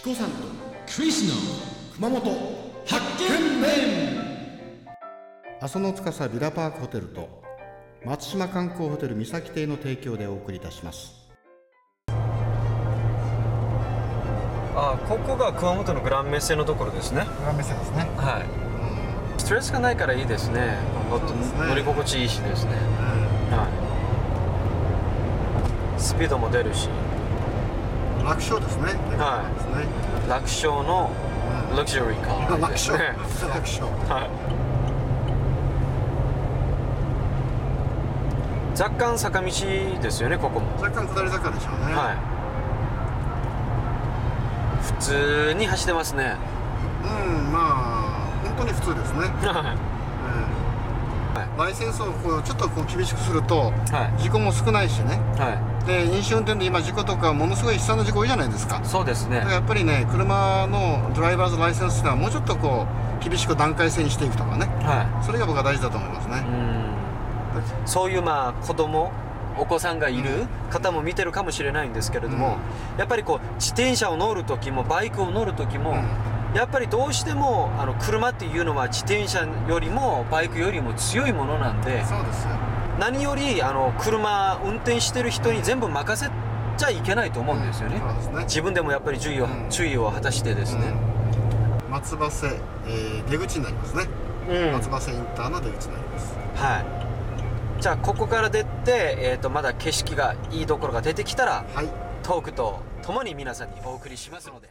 チコさんとクリスの熊本発見面阿蘇の司ビラパークホテルと松島観光ホテル三崎邸の提供でお送りいたします。あここが熊本のグランメッセのところですね。グランメッセですね。はい。ストレスがないからいいですね。ですね。乗り心地いいしですね。はい。スピードも出るし楽勝ですね。はい。楽勝のラグジュアリーカー楽勝。ね 楽勝。はい。若干坂道ですよねここも。若干下り坂でしょうね。はい。普通に走ってますね。うんまあ本当に普通ですね、はええライセンスをこうちょっとこう厳しくするといはい。事故も少ないしね。はで飲酒運転で今事故とかものすごい悲惨な事故多いじゃないですか。いそうですね。やっぱりね車のドライバーズライセンスっていうのはもうちょっとこう厳しく段階制にしていくとかね。はそれが僕は大事だと思いますね。いうん。そういうまあ子供お子さんがいる方も見てるかもしれないんですけれども、やっぱりこう自転車を乗る時もバイクを乗る時も、やっぱりどうしてもあの車っていうのは自転車よりもバイクよりも強いものなんでそうです。よ何よりあの車運転してる人に全部任せちゃいけないと思うんですよね、そうですね。自分でもやっぱり注意を,、うん。注意を果たしてですね、うん。松葉瀬、えー出口になりますね、うん。松葉瀬インターの出口になります。はい。じゃあここから出て、えー、とまだ景色がいいところが出てきたらはい。トークとともに皆さんにお送りしますので